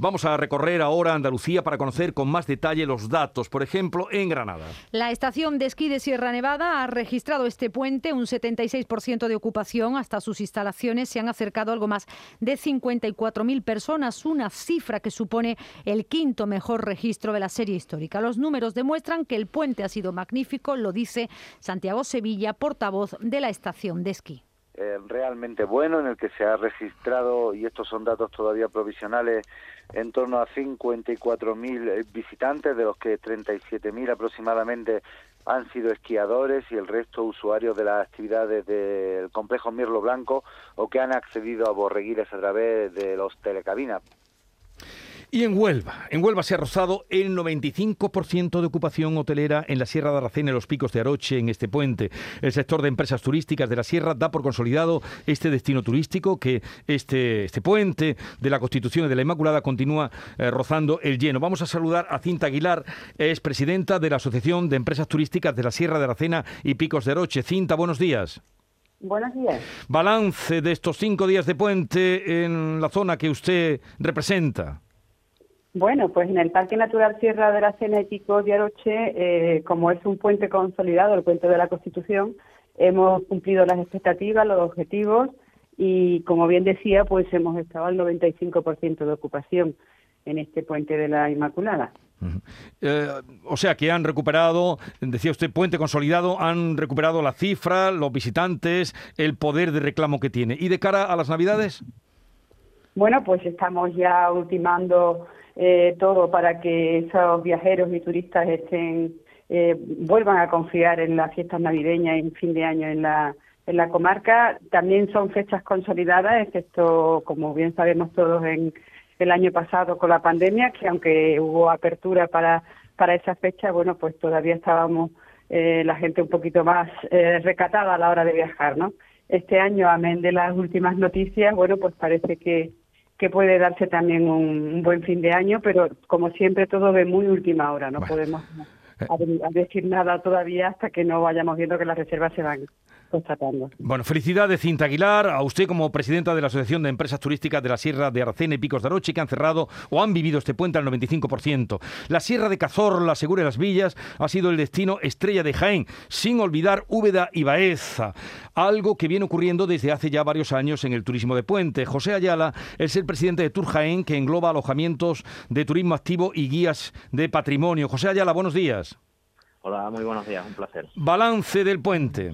Vamos a recorrer ahora Andalucía para conocer con más detalle los datos. Por ejemplo, en Granada. La estación de esquí de Sierra Nevada ha registrado este puente un 76% de ocupación. Hasta sus instalaciones se han acercado algo más de 54.000 personas, una cifra que supone el quinto mejor registro de la serie histórica. Los números demuestran que el puente ha sido magnífico, lo dice Santiago Sevilla, portavoz de la estación de esquí. Eh, realmente bueno en el que se ha registrado, y estos son datos todavía provisionales, en torno a 54.000 eh, visitantes, de los que 37.000 aproximadamente han sido esquiadores y el resto usuarios de las actividades del complejo Mirlo Blanco o que han accedido a borreguiles a través de los telecabinas. Y en Huelva, en Huelva se ha rozado el 95% de ocupación hotelera en la Sierra de Aracena y los Picos de Aroche en este puente. El sector de empresas turísticas de la Sierra da por consolidado este destino turístico que este, este puente de la Constitución y de la Inmaculada continúa eh, rozando el lleno. Vamos a saludar a Cinta Aguilar, es presidenta de la Asociación de Empresas Turísticas de la Sierra de Aracena y Picos de Aroche. Cinta, buenos días. Buenos días. Balance de estos cinco días de puente en la zona que usted representa. Bueno, pues en el Parque Natural Sierra de la Pico de Aroche, eh, como es un puente consolidado, el puente de la Constitución, hemos cumplido las expectativas, los objetivos y, como bien decía, pues hemos estado al 95% de ocupación en este puente de la Inmaculada. Eh, o sea que han recuperado, decía usted, puente consolidado, han recuperado la cifra, los visitantes, el poder de reclamo que tiene. ¿Y de cara a las Navidades? Bueno, pues estamos ya ultimando eh, todo para que esos viajeros y turistas estén eh, vuelvan a confiar en las fiestas navideñas y en fin de año en la en la comarca. También son fechas consolidadas, excepto, como bien sabemos todos, en el año pasado con la pandemia, que aunque hubo apertura para, para esa fecha, bueno, pues todavía estábamos eh, la gente un poquito más eh, recatada a la hora de viajar, ¿no? Este año, amén de las últimas noticias, bueno, pues parece que, que puede darse también un, buen fin de año, pero como siempre todo de muy última hora, no podemos eh. decir nada todavía hasta que no vayamos viendo que las reservas se van bueno, felicidades Cinta Aguilar, a usted como presidenta de la Asociación de Empresas Turísticas de la Sierra de Aracena y Picos de Aroche que han cerrado o han vivido este puente al 95%. La Sierra de Cazorla, Segura de las Villas, ha sido el destino estrella de Jaén, sin olvidar Úbeda y Baeza, algo que viene ocurriendo desde hace ya varios años en el turismo de puente. José Ayala es el presidente de Tour Jaén, que engloba alojamientos de turismo activo y guías de patrimonio. José Ayala, buenos días. Hola, muy buenos días, un placer. Balance del puente.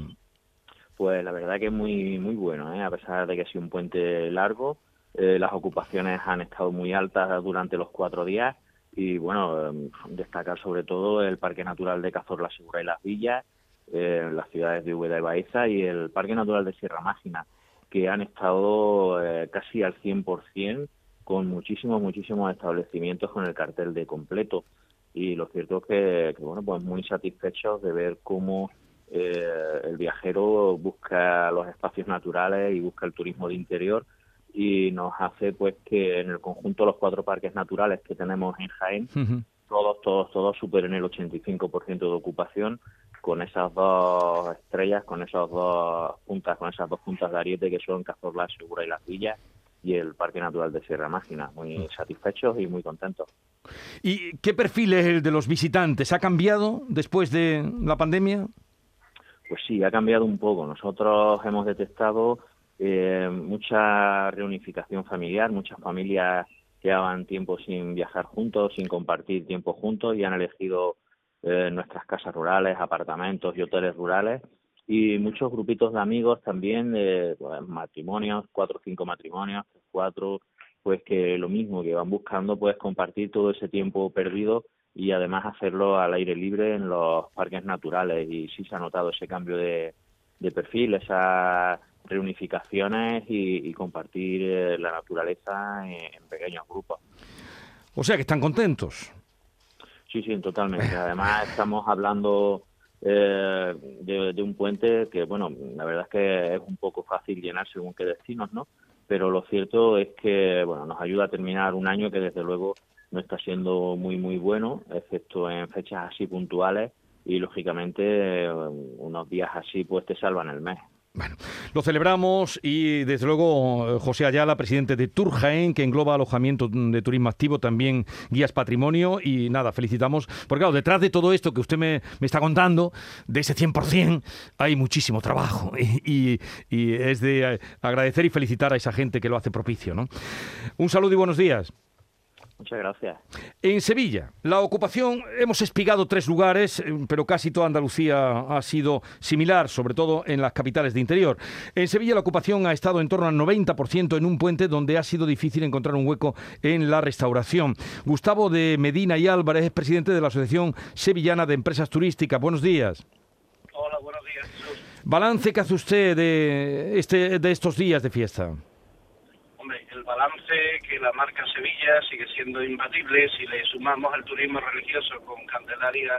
Pues la verdad que es muy, muy bueno, ¿eh? a pesar de que ha sido un puente largo, eh, las ocupaciones han estado muy altas durante los cuatro días y bueno, em, destacar sobre todo el Parque Natural de Cazorla Segura y Las Villas, eh, las ciudades de Úbeda y Baeza y el Parque Natural de Sierra Mágina, que han estado casi al 100% con muchísimos, muchísimos establecimientos con el cartel de completo. Y lo cierto es que, que bueno, pues muy satisfechos de ver cómo eh, el viajero busca los espacios naturales y busca el turismo de interior y nos hace pues que en el conjunto los cuatro parques naturales que tenemos en Jaén, todos, todos, todos superen el 85% de ocupación con esas dos estrellas, con esas dos puntas, con esas dos puntas de ariete que son Cazorla, Segura y Las Villas y el Parque Natural de Sierra Mágina. Muy satisfechos y muy contentos. ¿Y qué perfil es el de los visitantes? ¿Ha cambiado después de la pandemia? Pues sí, ha cambiado un poco. Nosotros hemos detectado eh, mucha reunificación familiar, muchas familias que llevaban tiempo sin viajar juntos, sin compartir tiempo juntos y han elegido eh, nuestras casas rurales, apartamentos y hoteles rurales y muchos grupitos de amigos también, de pues, matrimonios, cuatro o cinco matrimonios, cuatro, pues que lo mismo, que van buscando pues compartir todo ese tiempo perdido y además hacerlo al aire libre en los parques naturales y sí se ha notado ese cambio de, perfil, esas reunificaciones y, compartir eh, la naturaleza en, pequeños grupos. O sea que están contentos. Sí, sí, totalmente. Además estamos hablando eh, de, de, un puente que, bueno, la verdad es que es un poco fácil llenar según qué destinos, ¿no? Pero lo cierto es que, bueno, nos ayuda a terminar un año que desde luego no está siendo muy muy bueno, excepto en fechas así puntuales y lógicamente unos días así pues te salvan el mes. Bueno, lo celebramos y desde luego José Ayala, presidente de Tour Jaén, que engloba alojamiento de turismo activo, también guías patrimonio y nada, felicitamos, porque claro, detrás de todo esto que usted me, está contando, de ese 100%, hay muchísimo trabajo y, y es de agradecer y felicitar a esa gente que lo hace propicio. ¿no? Un saludo y buenos días. Muchas gracias. En Sevilla, la ocupación, hemos espigado tres lugares, eh, pero casi toda Andalucía ha sido similar, sobre todo en las capitales de interior. En Sevilla la ocupación ha estado en torno al 90% en un puente donde ha sido difícil encontrar un hueco en la restauración. Gustavo de Medina y Álvarez es presidente de la Asociación Sevillana de Empresas Turísticas. Buenos días. Hola, buenos días. Balance que hace usted de, este, de estos días de fiesta balance que la marca Sevilla sigue siendo imbatible si le sumamos el turismo religioso con Candelaria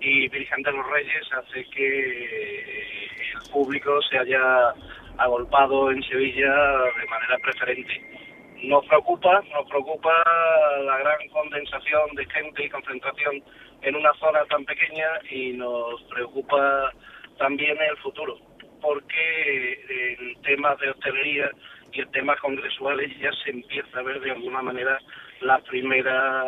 y Virgen de los Reyes hace que el público se haya agolpado en Sevilla de manera preferente. Nos preocupa, nos preocupa la gran condensación de gente y concentración en una zona tan pequeña y nos preocupa también el futuro, porque en temas de hostelería y en temas congresuales ya se empieza a ver de alguna manera la primera,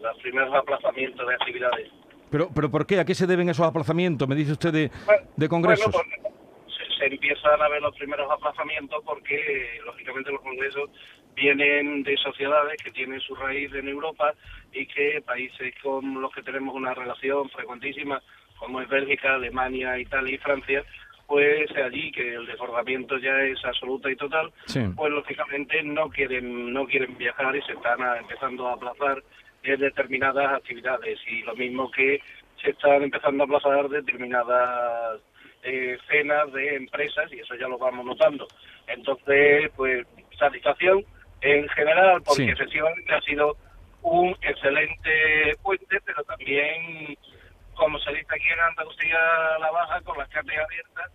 los primeros aplazamientos de actividades. Pero, pero ¿por qué? ¿A qué se deben esos aplazamientos? Me dice usted de, de congresos. se, se, empiezan a ver los primeros aplazamientos porque, lógicamente, los congresos vienen de sociedades que tienen su raíz en Europa y que países con los que tenemos una relación frecuentísima, como es Bélgica, Alemania, Italia y Francia, pues allí que el desbordamiento ya es absoluta y total, pues lógicamente no quieren no quieren viajar y se están empezando a aplazar determinadas actividades. Y lo mismo que se están empezando a aplazar determinadas eh, cenas de empresas y eso ya lo vamos notando. Entonces, pues satisfacción en general porque efectivamente ha sido un excelente puente, pero también como se dice aquí en Andalucía la baja, con las cartas abiertas,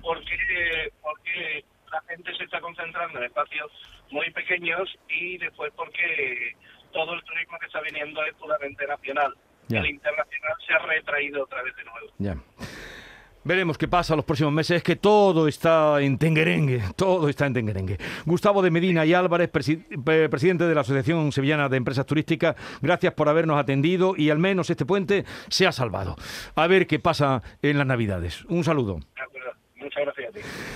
porque, porque la gente se está concentrando en espacios muy pequeños y después porque todo el turismo que está viniendo es puramente nacional. El internacional se ha retraído otra vez de nuevo. Veremos qué pasa los próximos meses. Es que todo está en tenguerengue, todo está en tenguerengue. Gustavo de Medina y Álvarez, presidente de la Asociación Sevillana de Empresas Turísticas, gracias por habernos atendido y al menos este puente se ha salvado. A ver qué pasa en las Navidades. Un saludo. Muchas gracias a ti.